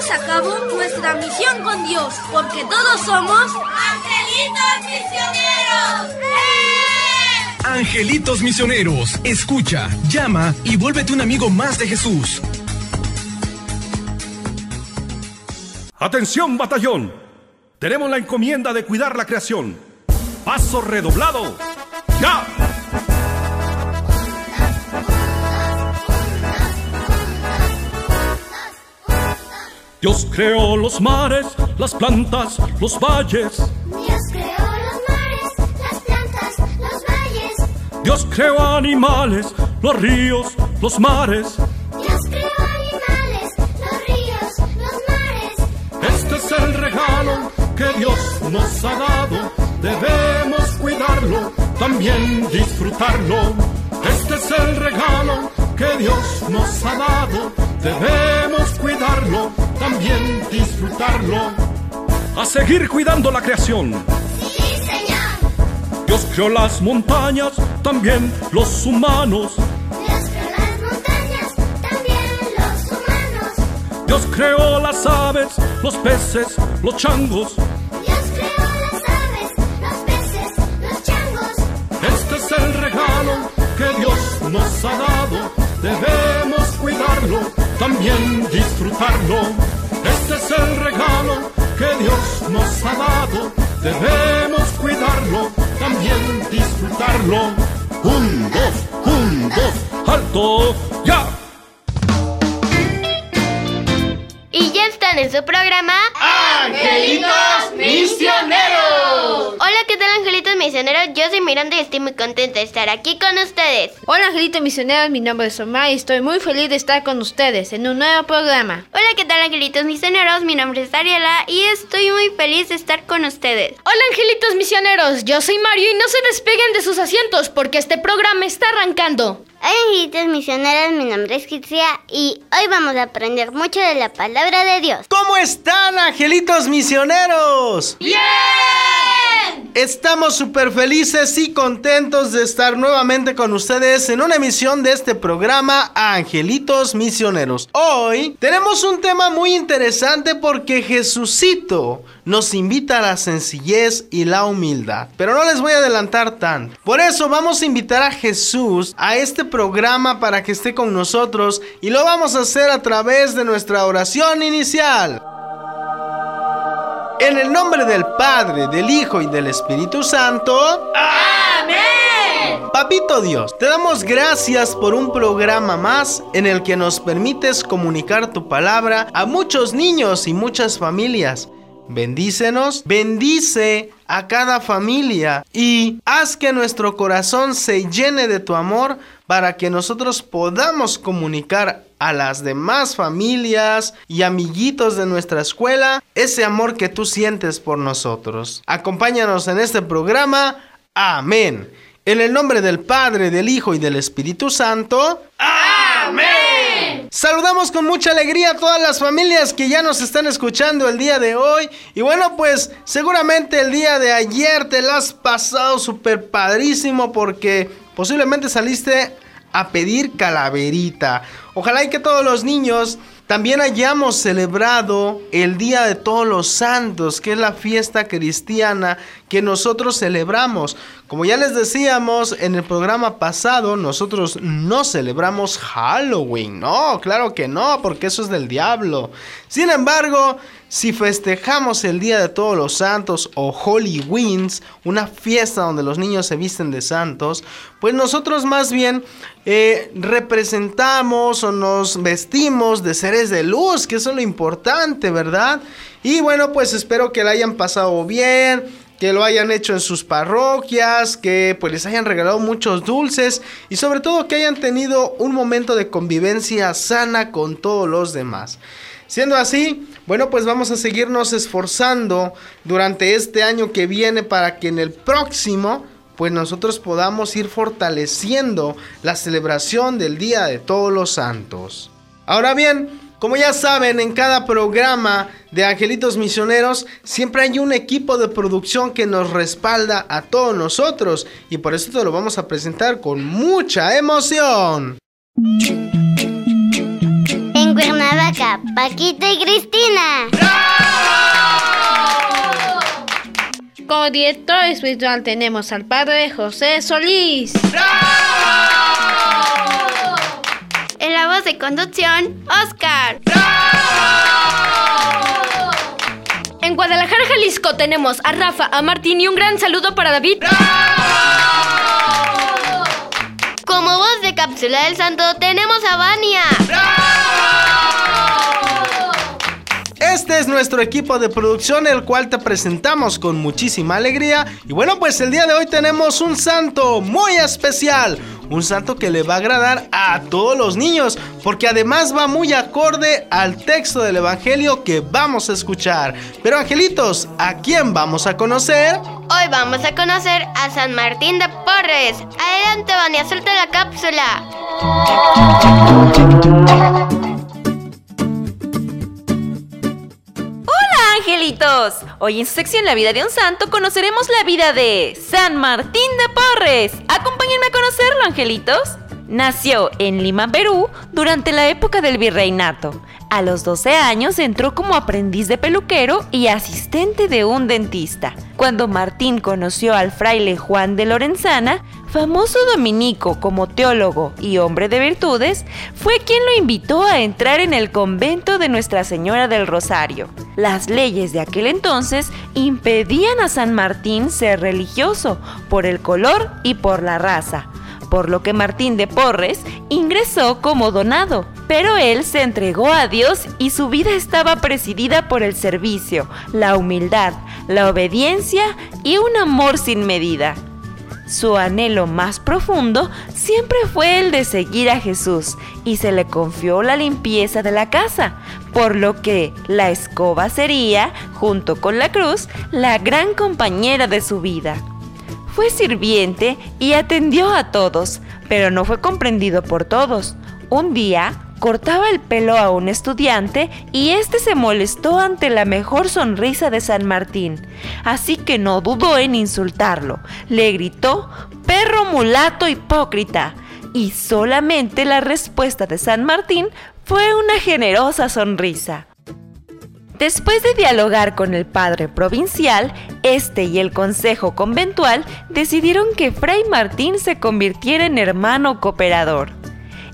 llevemos a cabo nuestra misión con Dios, porque todos somos angelitos misioneros. Angelitos misioneros, escucha, llama y vuélvete un amigo más de Jesús. Atención, batallón. Tenemos la encomienda de cuidar la creación. Paso redoblado. ¡Ya! Dios creó los mares, las plantas, los valles. Dios creó los mares, las plantas, los valles. Dios creó animales, los ríos, los mares. Dios creó animales, los ríos, los mares. Este es el regalo que Dios nos ha dado. Debemos cuidarlo, también disfrutarlo. Este es el regalo que Dios nos ha dado. Debemos cuidarlo, también disfrutarlo. A seguir cuidando la creación. Sí, Señor. Dios creó las montañas, también los humanos. Dios creó las montañas, también los humanos. Dios creó las aves, los peces, los changos. Dios creó las aves, los peces, los changos. Este es el regalo que Dios nos ha dado. Debemos cuidarlo, también disfrutarlo. Este es el regalo que Dios nos ha dado. Debemos cuidarlo, también disfrutarlo. Un, dos, un, dos, alto, ya. Y ya están en su programa Angelitos misioneros. Hola, ¿qué tal angelitos misioneros? Yo soy Miranda y estoy muy contenta de estar aquí con ustedes. Hola angelitos misioneros, mi nombre es Omar y estoy muy feliz de estar con ustedes en un nuevo programa. Hola, ¿qué tal angelitos misioneros? Mi nombre es Ariela y estoy muy feliz de estar con ustedes. Hola angelitos misioneros, yo soy Mario y no se despeguen de sus asientos porque este programa está arrancando. Hola angelitos misioneros, mi nombre es Kitsia y hoy vamos a aprender mucho de la palabra de Dios. ¿Cómo están, angelitos misioneros? ¡Bien! Estamos súper felices y contentos de estar nuevamente con ustedes en una emisión de este programa Angelitos Misioneros. Hoy tenemos un tema muy interesante porque Jesucito nos invita a la sencillez y la humildad. Pero no les voy a adelantar tanto. Por eso vamos a invitar a Jesús a este programa para que esté con nosotros y lo vamos a hacer a través de nuestra oración inicial. En el nombre del Padre, del Hijo y del Espíritu Santo. ¡Amén! Papito Dios, te damos gracias por un programa más en el que nos permites comunicar tu palabra a muchos niños y muchas familias. Bendícenos, bendice a cada familia y haz que nuestro corazón se llene de tu amor para que nosotros podamos comunicar a las demás familias y amiguitos de nuestra escuela ese amor que tú sientes por nosotros. Acompáñanos en este programa. Amén. En el nombre del Padre, del Hijo y del Espíritu Santo. Saludamos con mucha alegría a todas las familias que ya nos están escuchando el día de hoy. Y bueno, pues seguramente el día de ayer te lo has pasado súper padrísimo porque posiblemente saliste a pedir calaverita. Ojalá y que todos los niños también hayamos celebrado el Día de Todos los Santos, que es la fiesta cristiana que nosotros celebramos. Como ya les decíamos en el programa pasado, nosotros no celebramos Halloween. No, claro que no, porque eso es del diablo. Sin embargo, si festejamos el Día de Todos los Santos o Holy una fiesta donde los niños se visten de santos, pues nosotros más bien eh, representamos o nos vestimos de seres de luz, que eso es lo importante, ¿verdad? Y bueno, pues espero que la hayan pasado bien, que lo hayan hecho en sus parroquias, que pues les hayan regalado muchos dulces y sobre todo que hayan tenido un momento de convivencia sana con todos los demás. Siendo así, bueno, pues vamos a seguirnos esforzando durante este año que viene para que en el próximo, pues nosotros podamos ir fortaleciendo la celebración del Día de Todos los Santos. Ahora bien, como ya saben, en cada programa de Angelitos Misioneros siempre hay un equipo de producción que nos respalda a todos nosotros y por eso te lo vamos a presentar con mucha emoción. Cuernavaca Paquita y Cristina. Como director espiritual tenemos al padre José Solís. En la voz de conducción, Oscar. En Guadalajara, Jalisco tenemos a Rafa, a Martín y un gran saludo para David. Como voz de cápsula del santo tenemos a Vania. Este es nuestro equipo de producción, el cual te presentamos con muchísima alegría. Y bueno, pues el día de hoy tenemos un santo muy especial. Un santo que le va a agradar a todos los niños, porque además va muy acorde al texto del Evangelio que vamos a escuchar. Pero angelitos, ¿a quién vamos a conocer? Hoy vamos a conocer a San Martín de Porres. Adelante, Vania, suelta la cápsula. Angelitos, hoy en su sección La vida de un santo conoceremos la vida de San Martín de Porres. Acompáñenme a conocerlo angelitos. Nació en Lima, Perú, durante la época del virreinato. A los 12 años entró como aprendiz de peluquero y asistente de un dentista. Cuando Martín conoció al fraile Juan de Lorenzana, famoso dominico como teólogo y hombre de virtudes, fue quien lo invitó a entrar en el convento de Nuestra Señora del Rosario. Las leyes de aquel entonces impedían a San Martín ser religioso por el color y por la raza por lo que Martín de Porres ingresó como donado, pero él se entregó a Dios y su vida estaba presidida por el servicio, la humildad, la obediencia y un amor sin medida. Su anhelo más profundo siempre fue el de seguir a Jesús y se le confió la limpieza de la casa, por lo que la escoba sería, junto con la cruz, la gran compañera de su vida. Fue sirviente y atendió a todos, pero no fue comprendido por todos. Un día cortaba el pelo a un estudiante y este se molestó ante la mejor sonrisa de San Martín, así que no dudó en insultarlo. Le gritó, perro mulato hipócrita. Y solamente la respuesta de San Martín fue una generosa sonrisa. Después de dialogar con el padre provincial, este y el consejo conventual decidieron que Fray Martín se convirtiera en hermano cooperador.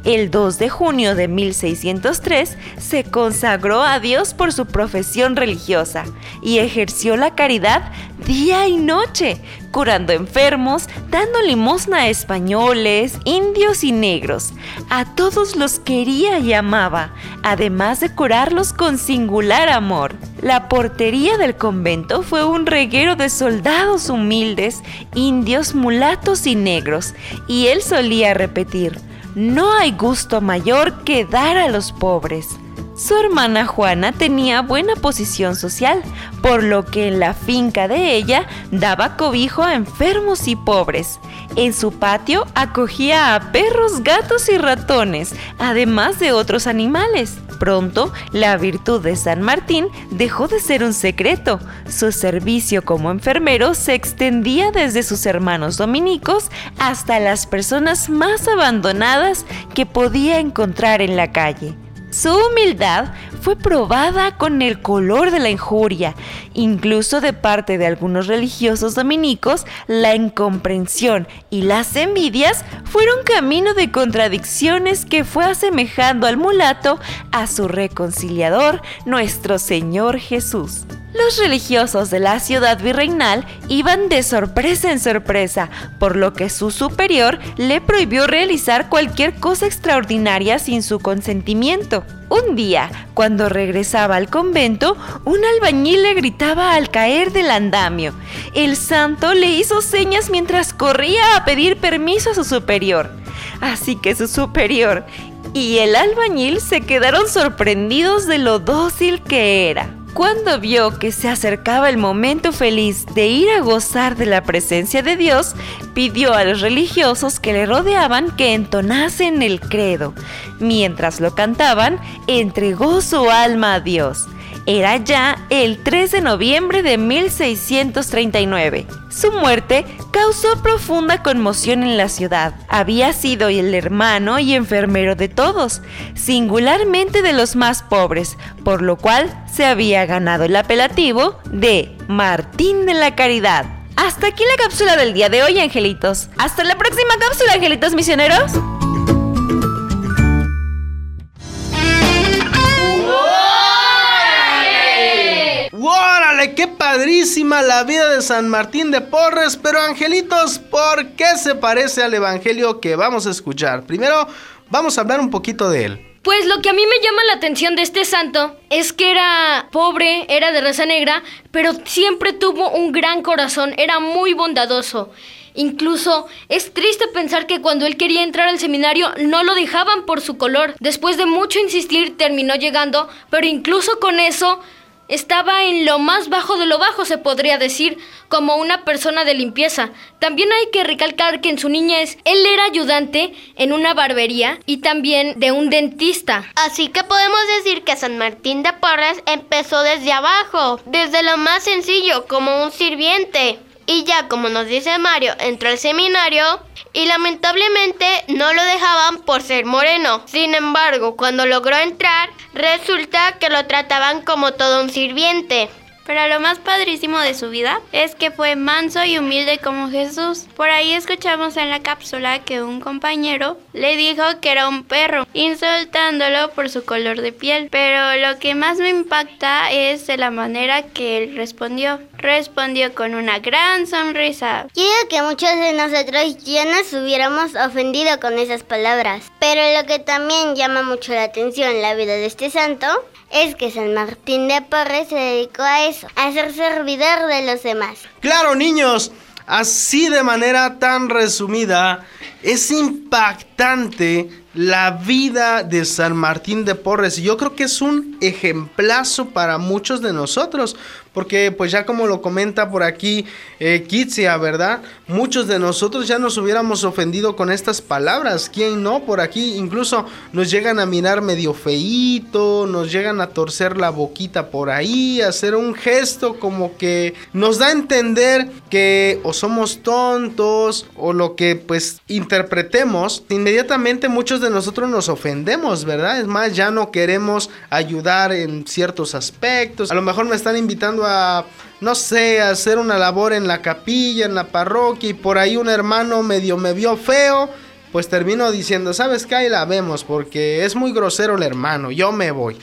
El 2 de junio de 1603 se consagró a Dios por su profesión religiosa y ejerció la caridad día y noche, curando enfermos, dando limosna a españoles, indios y negros. A todos los quería y amaba, además de curarlos con singular amor. La portería del convento fue un reguero de soldados humildes, indios, mulatos y negros, y él solía repetir, no hay gusto mayor que dar a los pobres. Su hermana Juana tenía buena posición social, por lo que en la finca de ella daba cobijo a enfermos y pobres. En su patio acogía a perros, gatos y ratones, además de otros animales. Pronto, la virtud de San Martín dejó de ser un secreto. Su servicio como enfermero se extendía desde sus hermanos dominicos hasta las personas más abandonadas que podía encontrar en la calle. Su humildad fue probada con el color de la injuria. Incluso de parte de algunos religiosos dominicos, la incomprensión y las envidias fueron camino de contradicciones que fue asemejando al mulato a su reconciliador, nuestro Señor Jesús. Los religiosos de la ciudad virreinal iban de sorpresa en sorpresa, por lo que su superior le prohibió realizar cualquier cosa extraordinaria sin su consentimiento. Un día, cuando regresaba al convento, un albañil le gritaba al caer del andamio. El santo le hizo señas mientras corría a pedir permiso a su superior. Así que su superior y el albañil se quedaron sorprendidos de lo dócil que era. Cuando vio que se acercaba el momento feliz de ir a gozar de la presencia de Dios, pidió a los religiosos que le rodeaban que entonasen el credo. Mientras lo cantaban, entregó su alma a Dios. Era ya el 3 de noviembre de 1639. Su muerte causó profunda conmoción en la ciudad. Había sido el hermano y enfermero de todos, singularmente de los más pobres, por lo cual se había ganado el apelativo de Martín de la Caridad. Hasta aquí la cápsula del día de hoy, angelitos. Hasta la próxima cápsula, angelitos misioneros. ¡Órale! ¡Qué padrísima la vida de San Martín de Porres! Pero angelitos, ¿por qué se parece al Evangelio que vamos a escuchar? Primero, vamos a hablar un poquito de él. Pues lo que a mí me llama la atención de este santo es que era pobre, era de raza negra, pero siempre tuvo un gran corazón, era muy bondadoso. Incluso es triste pensar que cuando él quería entrar al seminario no lo dejaban por su color. Después de mucho insistir terminó llegando, pero incluso con eso estaba en lo más bajo de lo bajo, se podría decir, como una persona de limpieza. También hay que recalcar que en su niñez él era ayudante en una barbería y también de un dentista. Así que podemos decir que San Martín de Porres empezó desde abajo, desde lo más sencillo, como un sirviente. Y ya, como nos dice Mario, entró al seminario y lamentablemente no lo dejaban por ser moreno. Sin embargo, cuando logró entrar, resulta que lo trataban como todo un sirviente. Pero lo más padrísimo de su vida es que fue manso y humilde como Jesús. Por ahí escuchamos en la cápsula que un compañero le dijo que era un perro, insultándolo por su color de piel. Pero lo que más me impacta es de la manera que él respondió. Respondió con una gran sonrisa. Quiero que muchos de nosotros ya nos hubiéramos ofendido con esas palabras. Pero lo que también llama mucho la atención en la vida de este santo es que San Martín de Porres se dedicó a eso, a ser servidor de los demás. Claro, niños, así de manera tan resumida, es impactante la vida de San Martín de Porres. Y yo creo que es un ejemplazo para muchos de nosotros. Porque pues ya como lo comenta por aquí eh, Kitsia, ¿verdad? Muchos de nosotros ya nos hubiéramos ofendido con estas palabras. ¿Quién no? Por aquí incluso nos llegan a mirar medio feíto, nos llegan a torcer la boquita por ahí, hacer un gesto como que nos da a entender que o somos tontos o lo que pues interpretemos. Inmediatamente muchos de nosotros nos ofendemos, ¿verdad? Es más, ya no queremos ayudar en ciertos aspectos. A lo mejor me están invitando a, no sé, a hacer una labor en la capilla, en la parroquia y por ahí un hermano medio me vio feo. Pues termino diciendo, ¿sabes qué? Ahí la vemos porque es muy grosero el hermano, yo me voy.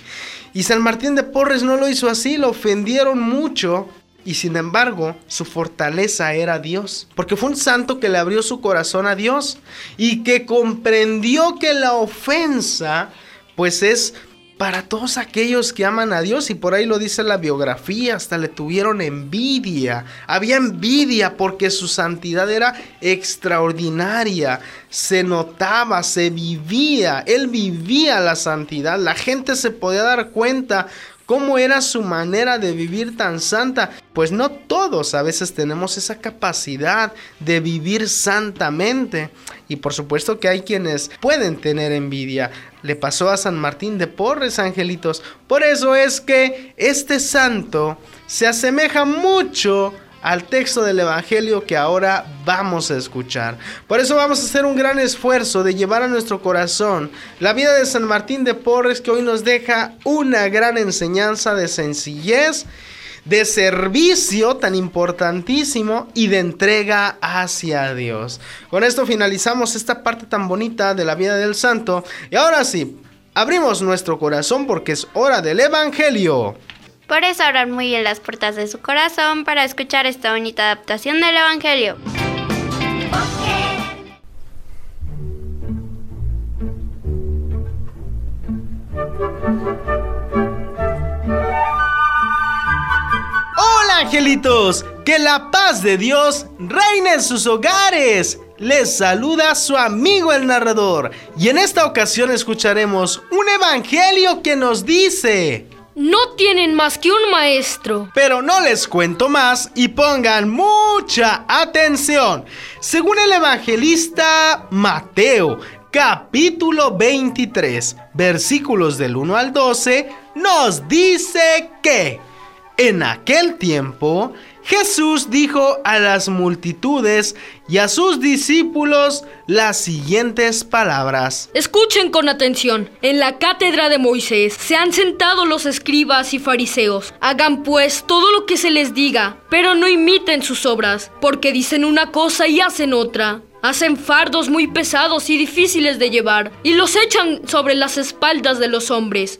Y San Martín de Porres no lo hizo así, lo ofendieron mucho y sin embargo, su fortaleza era Dios, porque fue un santo que le abrió su corazón a Dios y que comprendió que la ofensa, pues es para todos aquellos que aman a Dios. Y por ahí lo dice la biografía, hasta le tuvieron envidia. Había envidia porque su santidad era extraordinaria, se notaba, se vivía, él vivía la santidad, la gente se podía dar cuenta ¿Cómo era su manera de vivir tan santa? Pues no todos a veces tenemos esa capacidad de vivir santamente. Y por supuesto que hay quienes pueden tener envidia. Le pasó a San Martín de Porres, angelitos. Por eso es que este santo se asemeja mucho al texto del Evangelio que ahora vamos a escuchar. Por eso vamos a hacer un gran esfuerzo de llevar a nuestro corazón la vida de San Martín de Porres que hoy nos deja una gran enseñanza de sencillez, de servicio tan importantísimo y de entrega hacia Dios. Con esto finalizamos esta parte tan bonita de la vida del santo y ahora sí, abrimos nuestro corazón porque es hora del Evangelio. Por eso abran muy bien las puertas de su corazón para escuchar esta bonita adaptación del Evangelio. Hola angelitos, que la paz de Dios reine en sus hogares. Les saluda su amigo el narrador y en esta ocasión escucharemos un evangelio que nos dice... No tienen más que un maestro. Pero no les cuento más y pongan mucha atención. Según el evangelista Mateo, capítulo 23, versículos del 1 al 12, nos dice que en aquel tiempo Jesús dijo a las multitudes y a sus discípulos las siguientes palabras. Escuchen con atención. En la cátedra de Moisés se han sentado los escribas y fariseos. Hagan pues todo lo que se les diga, pero no imiten sus obras, porque dicen una cosa y hacen otra. Hacen fardos muy pesados y difíciles de llevar, y los echan sobre las espaldas de los hombres.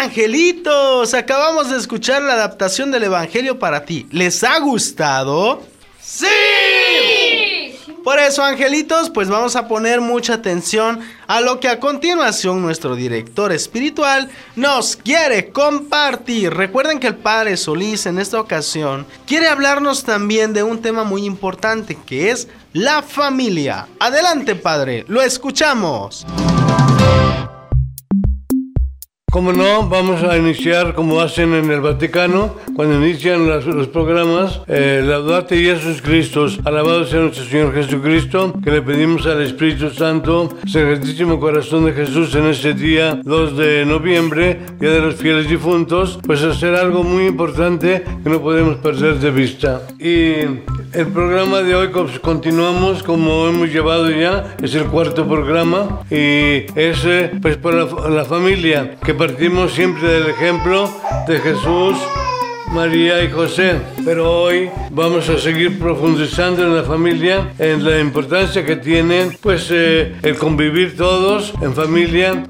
Angelitos! Acabamos de escuchar la adaptación del Evangelio para ti. ¿Les ha gustado? ¡Sí! Por eso, angelitos, pues vamos a poner mucha atención a lo que a continuación nuestro director espiritual nos quiere compartir. Recuerden que el Padre Solís en esta ocasión quiere hablarnos también de un tema muy importante que es la familia. Adelante, Padre, lo escuchamos. Como no, vamos a iniciar como hacen en el Vaticano, cuando inician las- los programas, eh, Laudate Jesús Cristo, alabado sea nuestro Señor Jesucristo, que le pedimos al Espíritu Santo, Santísimo Corazón de Jesús, en este día 2 de noviembre, Día de los Fieles Difuntos, pues hacer algo muy importante que no podemos perder de vista. Y el programa de hoy pues, continuamos como hemos llevado ya, es el cuarto programa y es pues por la, la familia, que partimos siempre del ejemplo de Jesús, María y José. Pero hoy vamos a seguir profundizando en la familia, en la importancia que tiene pues eh, el convivir todos en familia,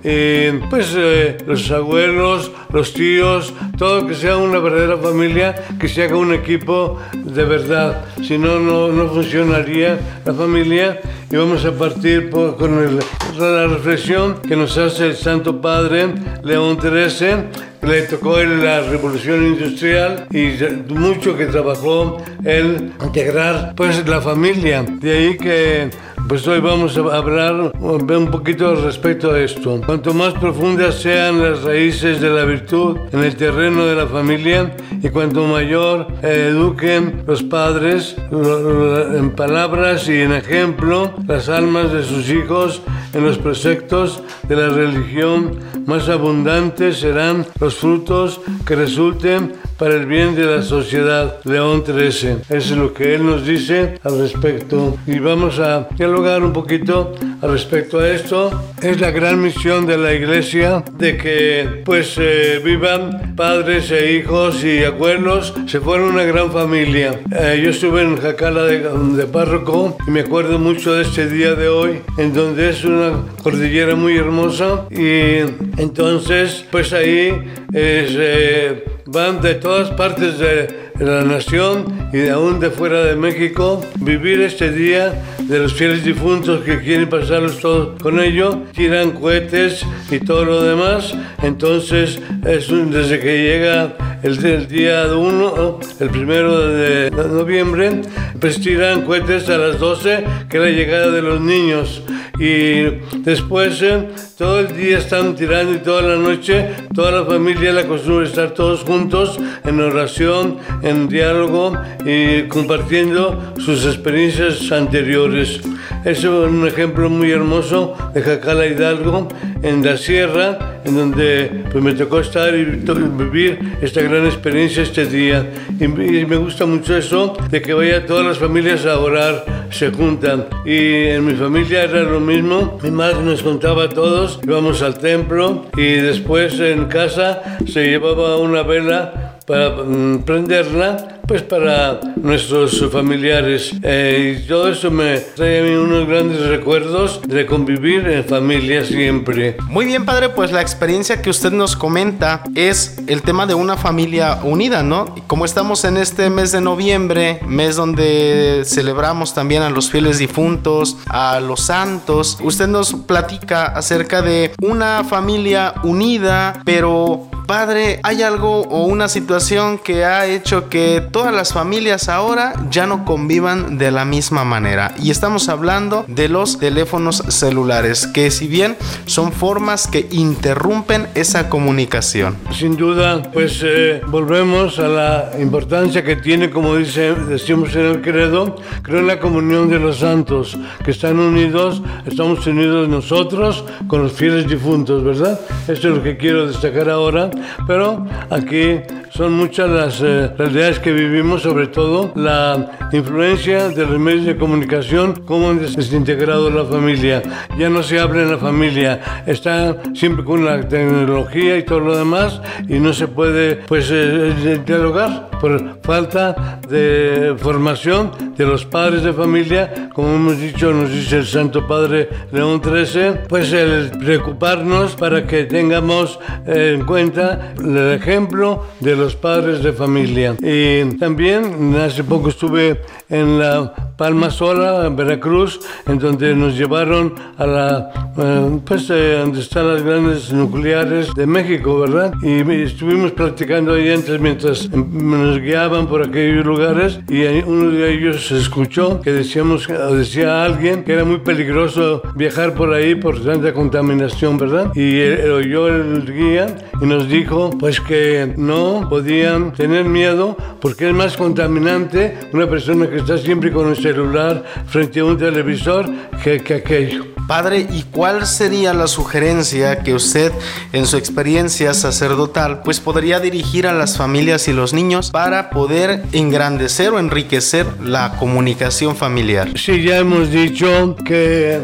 pues eh, los abuelos, los tíos, todo que sea una verdadera familia, que se haga un equipo de verdad. Si no, no, no funcionaría la familia. Y vamos a partir con la reflexión que nos hace el Santo Padre León XIII le tocó él la revolución industrial y mucho que trabajó el integrar pues la familia. De ahí que pues hoy vamos a hablar un poquito respecto a esto. Cuanto más profundas sean las raíces de la virtud en el terreno de la familia y cuanto mayor eh, eduquen los padres en palabras y en ejemplo las almas de sus hijos en los preceptos de la religión, más abundantes serán los frutos que resulten para el bien de la sociedad. León 13. Eso es lo que él nos dice al respecto. Y vamos a dialogar un poquito al respecto a esto. Es la gran misión de la iglesia de que pues eh, vivan padres e hijos y abuelos, se fueron una gran familia. Eh, yo estuve en Jacala de, de párroco y me acuerdo mucho de este día de hoy, en donde es una cordillera muy hermosa y entonces pues ahí eh, van de todas partes de la nación y de aún de fuera de México vivir este día de los fieles difuntos que quieren pasarlos todos con ello, tiran cohetes y todo lo demás. Entonces, es un- desde que llega el, el día 1, el primero de noviembre, pues tiran cohetes a las 12, que es la llegada de los niños. Y después, eh, todo el día están tirando y toda la noche, toda la familia la costumbre estar todos juntos en oración, en diálogo y compartiendo sus experiencias anteriores. Eso es un ejemplo muy hermoso de Jacala Hidalgo, en la sierra, en donde pues, me tocó estar y vivir esta gran experiencia este día. Y, me gusta mucho eso, de que vaya todas las familias a orar, se juntan. Y en mi familia era lo mismo, mi madre nos contaba a todos íbamos al templo y después en casa se llevaba una vela para mm, prenderla pues para nuestros familiares. Eh, y todo eso me trae a mí unos grandes recuerdos de convivir en familia siempre. Muy bien, padre, pues la experiencia que usted nos comenta es el tema de una familia unida, ¿no? Como estamos en este mes de noviembre, mes donde celebramos también a los fieles difuntos, a los santos, usted nos platica acerca de una familia unida, pero padre, ¿hay algo o una situación que ha hecho que todas las familias ahora ya no convivan de la misma manera? Y estamos hablando de los teléfonos celulares, que si bien son formas que interrumpen esa comunicación. Sin duda, pues eh, volvemos a la importancia que tiene, como dice, decimos en el credo, creo en la comunión de los santos, que están unidos, estamos unidos nosotros con los fieles difuntos, ¿verdad? Esto es lo que quiero destacar ahora pero aquí son muchas las eh, realidades que vivimos, sobre todo la influencia de los medios de comunicación, cómo han desintegrado la familia. Ya no se habla en la familia, está siempre con la tecnología y todo lo demás y no se puede pues eh, dialogar por falta de formación de los padres de familia, como hemos dicho, nos dice el Santo Padre León XIII, pues el preocuparnos para que tengamos en cuenta el ejemplo de los padres de familia. Y también hace poco estuve en la Palma Sola, en Veracruz, en donde nos llevaron a la, eh, pues, eh, donde están las grandes nucleares de México, ¿verdad? Y estuvimos practicando ahí antes mientras nos guiaban por aquellos lugares y uno de ellos escuchó que decíamos, decía alguien que era muy peligroso viajar por ahí por tanta contaminación, ¿verdad? Y oyó el guía y nos dijo, pues que no podían tener miedo porque es más contaminante una persona que está siempre con un celular frente a un televisor que, que aquello. Padre, ¿y cuál sería la sugerencia que usted en su experiencia sacerdotal pues podría dirigir a las familias y los niños para poder engrandecer o enriquecer la comunicación familiar? Sí, ya hemos dicho que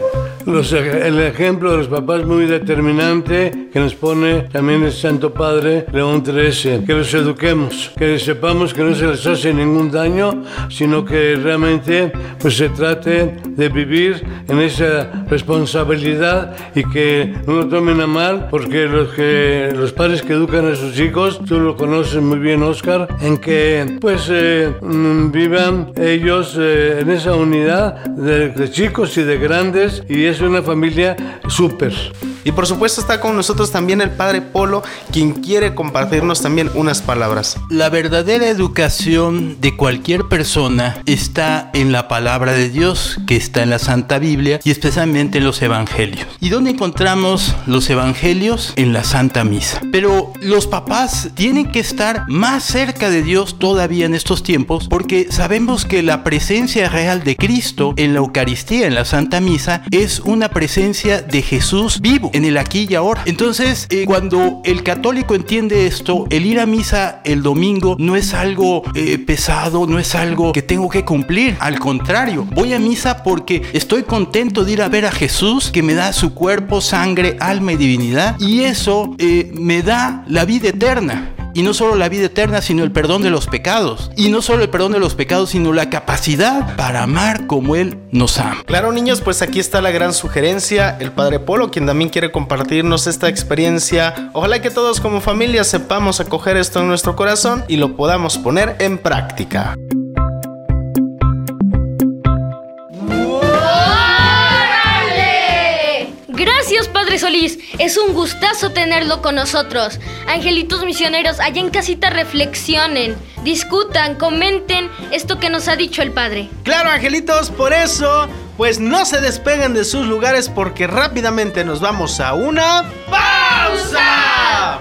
los, el ejemplo de los papás muy determinante que nos pone también el Santo Padre León XIII, que los eduquemos, que sepamos que no se les hace ningún daño, sino que realmente pues se trate de vivir en esa responsabilidad y que no lo tomen a mal, porque los, que, los padres que educan a sus hijos, tú lo conoces muy bien Oscar, en que pues eh, mm, vivan ellos eh, en esa unidad de, de chicos y de grandes y es una familia súper. Y por supuesto está con nosotros también el Padre Polo, quien quiere compartirnos también unas palabras. La verdadera educación de cualquier persona está en la palabra de Dios, que está en la Santa Biblia y especialmente en los Evangelios. ¿Y dónde encontramos los Evangelios? En la Santa Misa. Pero los papás tienen que estar más cerca de Dios todavía en estos tiempos porque sabemos que la presencia real de Cristo en la Eucaristía, en la Santa Misa, es una presencia de Jesús vivo en el aquí y ahora. Entonces, eh, cuando el católico entiende esto, el ir a misa el domingo no es algo eh, pesado, no es algo que tengo que cumplir. Al contrario, voy a misa porque estoy contento de ir a ver a Jesús que me da su cuerpo, sangre, alma y divinidad. Y eso eh, me da la vida eterna. Y no solo la vida eterna, sino el perdón de los pecados. Y no solo el perdón de los pecados, sino la capacidad para amar como Él nos ama. Claro, niños, pues aquí está la gran sugerencia. El Padre Polo, quien también quiere compartirnos esta experiencia. Ojalá que todos como familia sepamos acoger esto en nuestro corazón y lo podamos poner en práctica. Solís. Es un gustazo tenerlo con nosotros. Angelitos misioneros, allá en casita reflexionen, discutan, comenten esto que nos ha dicho el Padre. Claro, angelitos, por eso, pues no se despeguen de sus lugares porque rápidamente nos vamos a una pausa.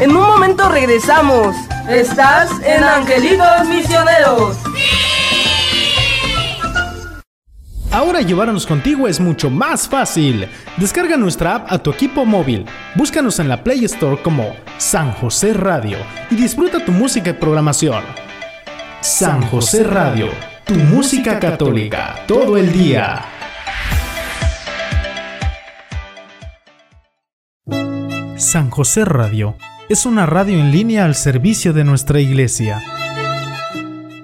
En un momento regresamos. Estás en Angelitos Misioneros. Ahora llevarnos contigo es mucho más fácil. Descarga nuestra app a tu equipo móvil. Búscanos en la Play Store como San José Radio y disfruta tu música y programación. San José Radio, tu música católica, todo el día. San José Radio es una radio en línea al servicio de nuestra iglesia.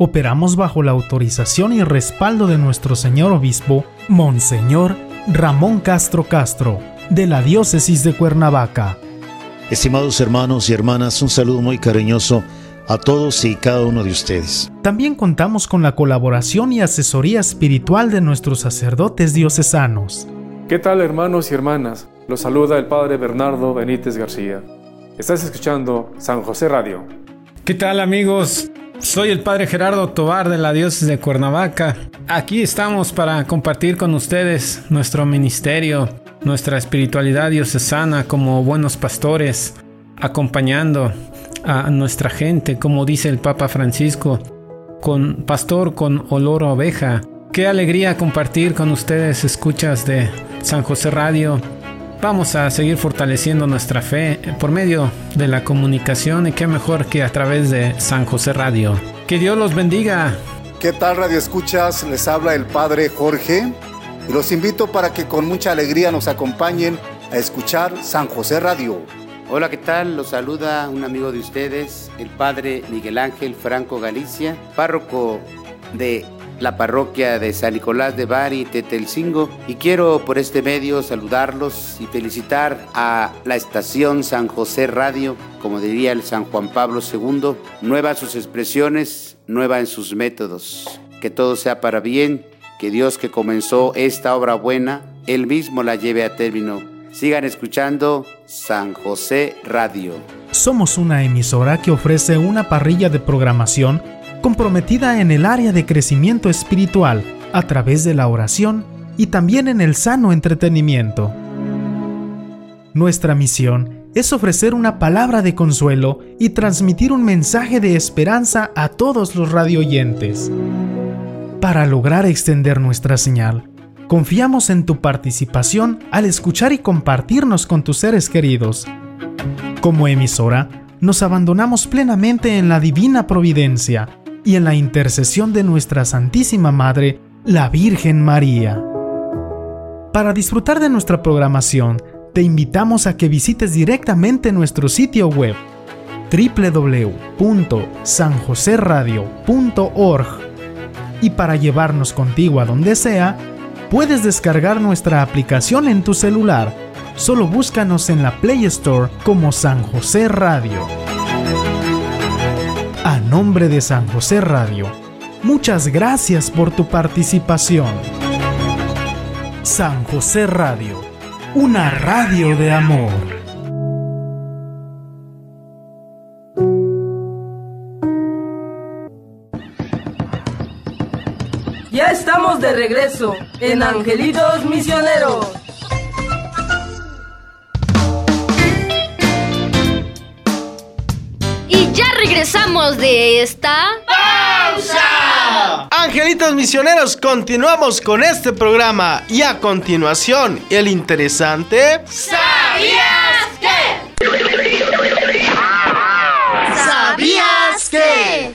Operamos bajo la autorización y respaldo de nuestro señor obispo, Monseñor Ramón Castro Castro, de la diócesis de Cuernavaca. Estimados hermanos y hermanas, un saludo muy cariñoso a todos y cada uno de ustedes. También contamos con la colaboración y asesoría espiritual de nuestros sacerdotes diocesanos. ¿Qué tal hermanos y hermanas? Los saluda el Padre Bernardo Benítez García. Estás escuchando San José Radio. ¿Qué tal amigos? Soy el Padre Gerardo Tobar de la Diócesis de Cuernavaca. Aquí estamos para compartir con ustedes nuestro ministerio, nuestra espiritualidad diocesana como buenos pastores, acompañando a nuestra gente, como dice el Papa Francisco, con pastor con olor a oveja. Qué alegría compartir con ustedes escuchas de San José Radio. Vamos a seguir fortaleciendo nuestra fe por medio de la comunicación y qué mejor que a través de San José Radio. Que Dios los bendiga. ¿Qué tal Radio Escuchas? Les habla el Padre Jorge y los invito para que con mucha alegría nos acompañen a escuchar San José Radio. Hola, ¿qué tal? Los saluda un amigo de ustedes, el Padre Miguel Ángel Franco Galicia, párroco de la parroquia de San Nicolás de Bari, Tetelcingo, y quiero por este medio saludarlos y felicitar a la estación San José Radio, como diría el San Juan Pablo II, nueva en sus expresiones, nueva en sus métodos. Que todo sea para bien, que Dios que comenzó esta obra buena, Él mismo la lleve a término. Sigan escuchando San José Radio. Somos una emisora que ofrece una parrilla de programación comprometida en el área de crecimiento espiritual a través de la oración y también en el sano entretenimiento. Nuestra misión es ofrecer una palabra de consuelo y transmitir un mensaje de esperanza a todos los radioyentes. Para lograr extender nuestra señal, confiamos en tu participación al escuchar y compartirnos con tus seres queridos. Como emisora, nos abandonamos plenamente en la divina providencia y en la intercesión de nuestra Santísima Madre, la Virgen María. Para disfrutar de nuestra programación, te invitamos a que visites directamente nuestro sitio web www.sanjoseradio.org y para llevarnos contigo a donde sea, puedes descargar nuestra aplicación en tu celular. Solo búscanos en la Play Store como San José Radio. Nombre de San José Radio, muchas gracias por tu participación. San José Radio, una radio de amor. Ya estamos de regreso en Angelitos Misioneros. Regresamos de esta pausa. Angelitos misioneros, continuamos con este programa y a continuación el interesante ¿Sabías que? ¿Sabías que?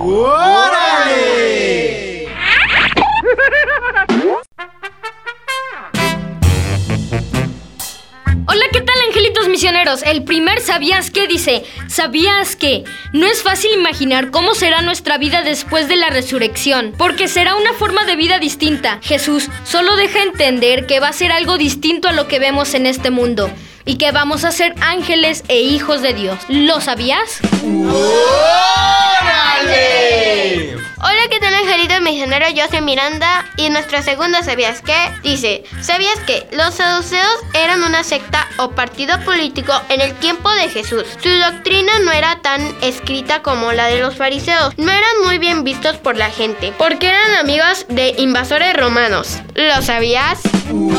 ¡Órale! Angelitos misioneros? El primer ¿sabías qué? dice, ¿sabías que? No es fácil imaginar cómo será nuestra vida después de la resurrección, porque será una forma de vida distinta. Jesús solo deja entender que va a ser algo distinto a lo que vemos en este mundo y que vamos a ser ángeles e hijos de Dios. ¿Lo sabías? ¡Órale! Hola, ¿qué tal angelitos misioneros? Yo soy Miranda y nuestra segunda ¿sabías qué? Dice, ¿sabías que los saduceos eran una secta o partido político en el tiempo de Jesús? Su doctrina no era tan escrita como la de los fariseos, no eran muy bien vistos por la gente, porque eran amigos de invasores romanos. ¿Lo sabías? ¡Órale!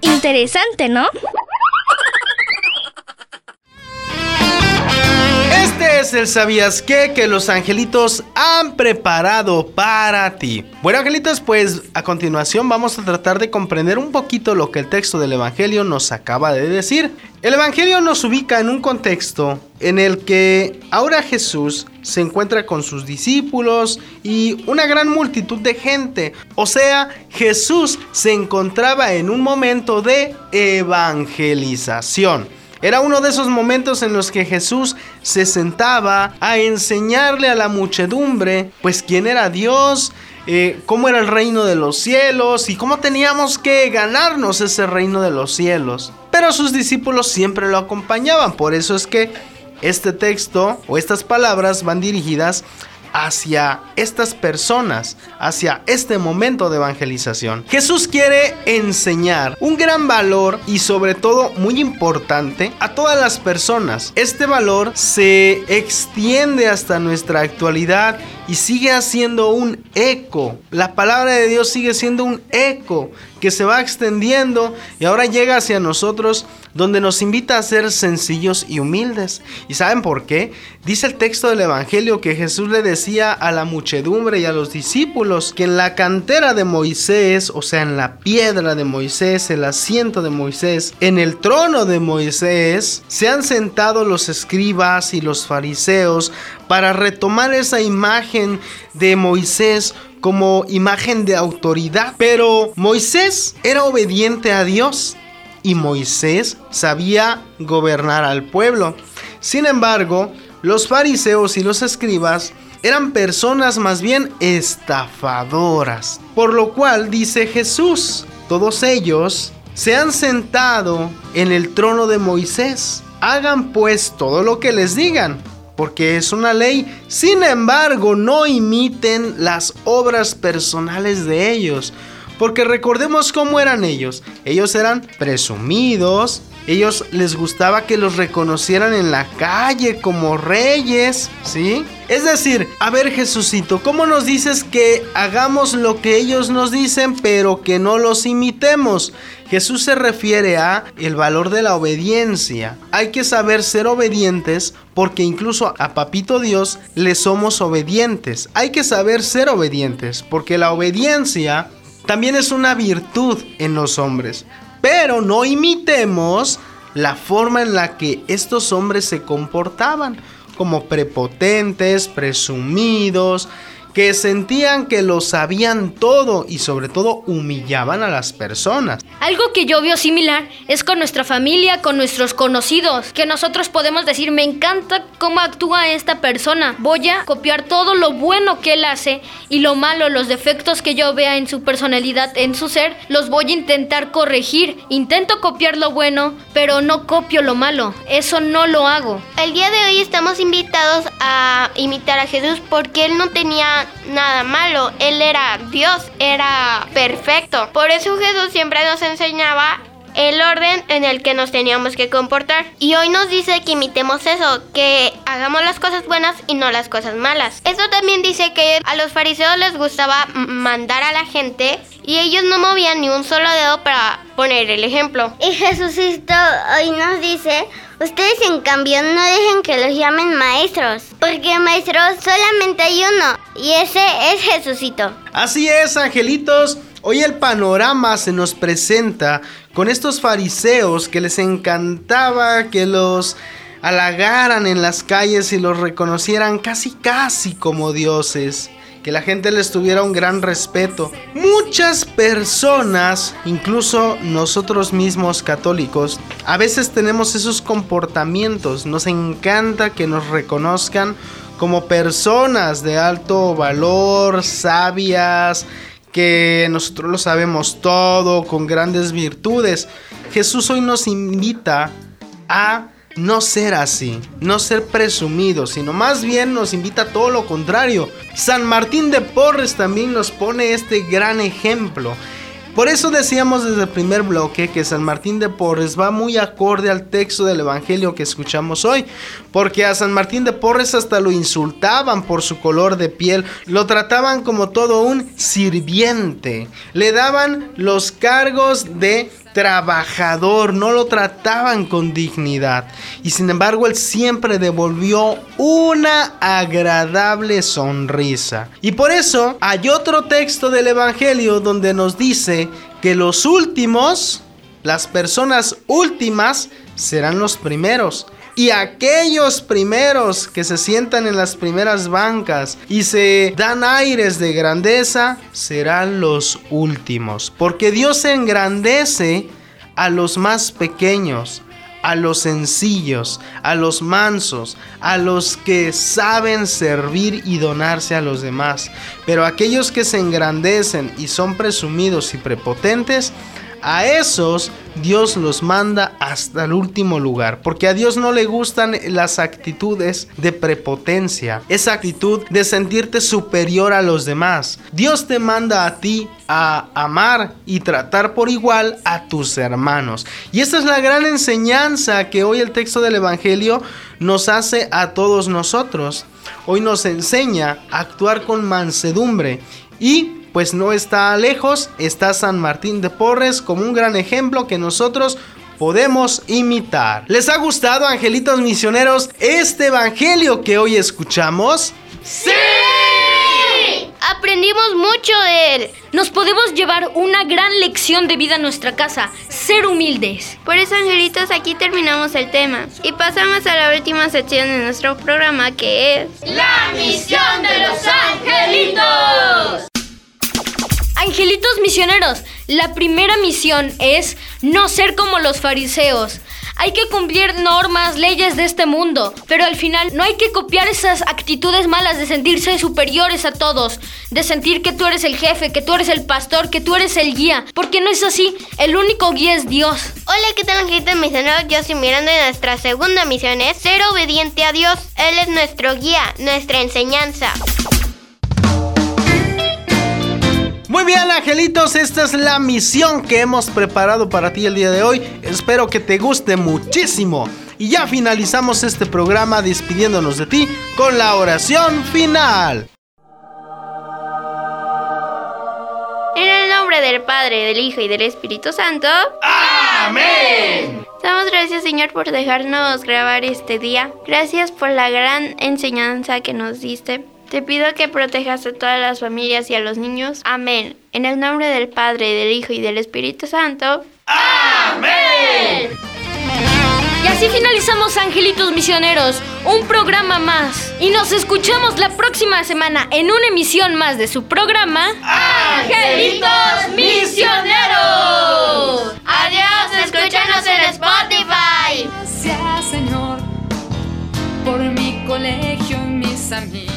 Interesante, ¿no? Este es el sabías qué que los angelitos han preparado para ti. Bueno, angelitos, pues a continuación vamos a tratar de comprender un poquito lo que el texto del Evangelio nos acaba de decir. El Evangelio nos ubica en un contexto en el que ahora Jesús se encuentra con sus discípulos y una gran multitud de gente. O sea, Jesús se encontraba en un momento de evangelización. Era uno de esos momentos en los que Jesús se sentaba a enseñarle a la muchedumbre, pues quién era Dios, eh, cómo era el reino de los cielos y cómo teníamos que ganarnos ese reino de los cielos. Pero sus discípulos siempre lo acompañaban, por eso es que este texto o estas palabras van dirigidas hacia estas personas, hacia este momento de evangelización. Jesús quiere enseñar un gran valor y sobre todo muy importante a todas las personas. Este valor se extiende hasta nuestra actualidad y sigue haciendo un eco. La palabra de Dios sigue siendo un eco que se va extendiendo y ahora llega hacia nosotros donde nos invita a ser sencillos y humildes. ¿Y saben por qué? Dice el texto del Evangelio que Jesús le decía a la muchedumbre y a los discípulos que en la cantera de Moisés, o sea, en la piedra de Moisés, el asiento de Moisés, en el trono de Moisés, se han sentado los escribas y los fariseos para retomar esa imagen de Moisés como imagen de autoridad. Pero Moisés era obediente a Dios y Moisés sabía gobernar al pueblo. Sin embargo, los fariseos y los escribas eran personas más bien estafadoras. Por lo cual dice Jesús, todos ellos se han sentado en el trono de Moisés. Hagan pues todo lo que les digan, porque es una ley. Sin embargo, no imiten las obras personales de ellos. Porque recordemos cómo eran ellos. Ellos eran presumidos. Ellos les gustaba que los reconocieran en la calle como reyes, ¿sí? Es decir, a ver Jesucito, ¿cómo nos dices que hagamos lo que ellos nos dicen pero que no los imitemos? Jesús se refiere a el valor de la obediencia. Hay que saber ser obedientes porque incluso a Papito Dios le somos obedientes. Hay que saber ser obedientes porque la obediencia también es una virtud en los hombres. Pero no imitemos la forma en la que estos hombres se comportaban, como prepotentes, presumidos, que sentían que lo sabían todo y sobre todo humillaban a las personas. Algo que yo veo similar es con nuestra familia, con nuestros conocidos, que nosotros podemos decir, me encanta cómo actúa esta persona, voy a copiar todo lo bueno que él hace y lo malo, los defectos que yo vea en su personalidad, en su ser, los voy a intentar corregir. Intento copiar lo bueno, pero no copio lo malo, eso no lo hago. El día de hoy estamos invitados a imitar a Jesús porque él no tenía nada malo. Él era Dios, era perfecto. Por eso Jesús siempre nos enseñaba el orden en el que nos teníamos que comportar. Y hoy nos dice que imitemos eso, que hagamos las cosas buenas y no las cosas malas. Eso también dice que a los fariseos les gustaba mandar a la gente y ellos no movían ni un solo dedo para poner el ejemplo. Y Jesucristo hoy nos dice, ustedes en cambio no dejen que los llamen maestros, porque maestros solamente hay uno, y ese es Jesucito. Así es, angelitos. Hoy el panorama se nos presenta con estos fariseos que les encantaba que los halagaran en las calles y los reconocieran casi casi como dioses que la gente les tuviera un gran respeto. Muchas personas, incluso nosotros mismos católicos, a veces tenemos esos comportamientos. Nos encanta que nos reconozcan como personas de alto valor, sabias, que nosotros lo sabemos todo, con grandes virtudes. Jesús hoy nos invita a no ser así, no ser presumido, sino más bien nos invita a todo lo contrario. San Martín de Porres también nos pone este gran ejemplo. Por eso decíamos desde el primer bloque que San Martín de Porres va muy acorde al texto del Evangelio que escuchamos hoy, porque a San Martín de Porres hasta lo insultaban por su color de piel, lo trataban como todo un sirviente, le daban los cargos de trabajador, no lo trataban con dignidad. Y sin embargo, él siempre devolvió una agradable sonrisa. Y por eso hay otro texto del Evangelio donde nos dice que los últimos, las personas últimas, serán los primeros. Y aquellos primeros que se sientan en las primeras bancas y se dan aires de grandeza serán los últimos. Porque Dios engrandece a los más pequeños, a los sencillos, a los mansos, a los que saben servir y donarse a los demás. Pero aquellos que se engrandecen y son presumidos y prepotentes, a esos Dios los manda hasta el último lugar, porque a Dios no le gustan las actitudes de prepotencia, esa actitud de sentirte superior a los demás. Dios te manda a ti a amar y tratar por igual a tus hermanos. Y esta es la gran enseñanza que hoy el texto del Evangelio nos hace a todos nosotros. Hoy nos enseña a actuar con mansedumbre y pues no está lejos, está San Martín de Porres como un gran ejemplo que nosotros podemos imitar. ¿Les ha gustado, angelitos misioneros, este evangelio que hoy escuchamos? ¡Sí! Aprendimos mucho de él. Nos podemos llevar una gran lección de vida a nuestra casa, ser humildes. Por eso, angelitos, aquí terminamos el tema. Y pasamos a la última sección de nuestro programa que es... La misión de los angelitos. Angelitos misioneros, la primera misión es no ser como los fariseos. Hay que cumplir normas, leyes de este mundo, pero al final no hay que copiar esas actitudes malas de sentirse superiores a todos, de sentir que tú eres el jefe, que tú eres el pastor, que tú eres el guía, porque no es así, el único guía es Dios. Hola, ¿qué tal angelitos misioneros? Yo soy Miranda y nuestra segunda misión es ser obediente a Dios. Él es nuestro guía, nuestra enseñanza. Muy bien, angelitos, esta es la misión que hemos preparado para ti el día de hoy. Espero que te guste muchísimo. Y ya finalizamos este programa despidiéndonos de ti con la oración final. En el nombre del Padre, del Hijo y del Espíritu Santo. ¡Amén! Damos gracias Señor por dejarnos grabar este día. Gracias por la gran enseñanza que nos diste. Te pido que protejas a todas las familias y a los niños. Amén. En el nombre del Padre, del Hijo y del Espíritu Santo. ¡Amén! Y así finalizamos Angelitos Misioneros, un programa más. Y nos escuchamos la próxima semana en una emisión más de su programa Angelitos Misioneros. Adiós, escúchanos en Spotify. Gracias Señor por mi colegio y mis amigos.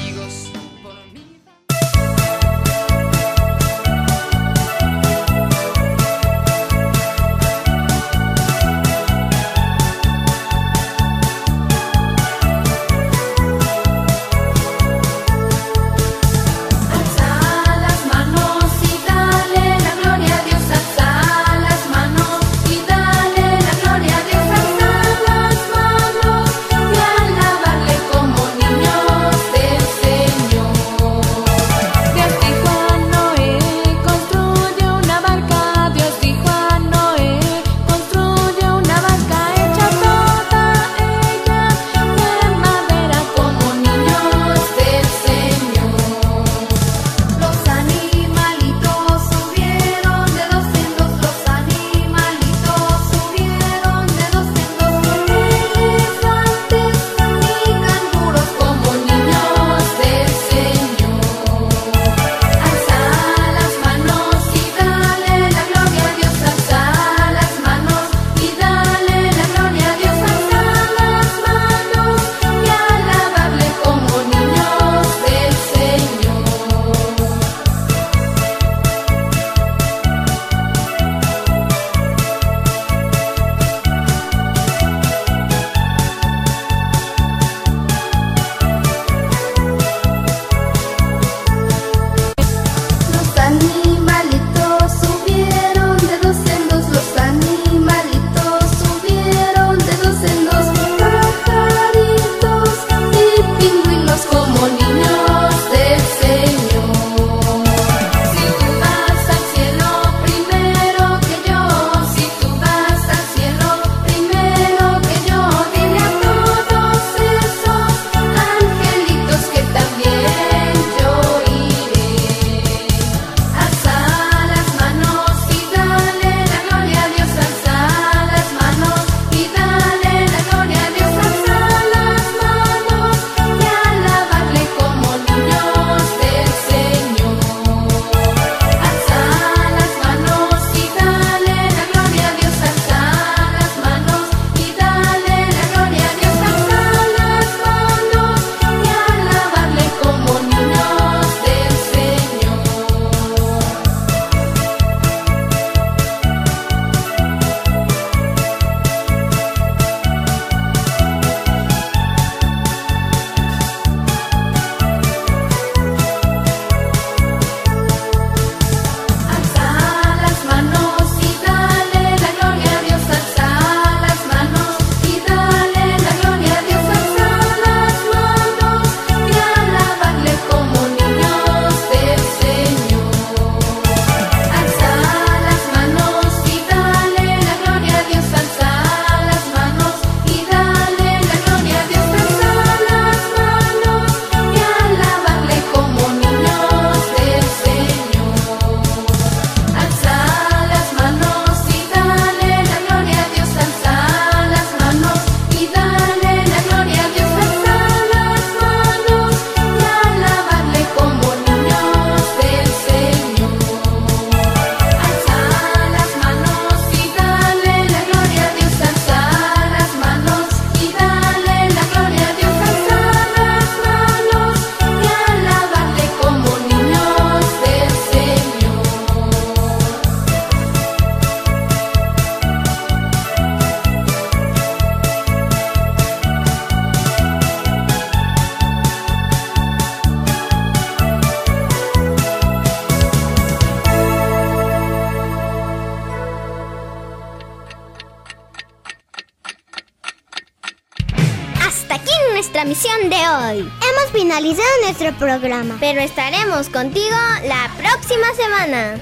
Hoy. Hemos finalizado nuestro programa, pero estaremos contigo la próxima semana.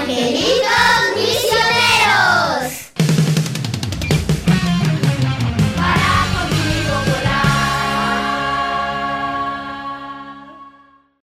Angelitos Misioneros.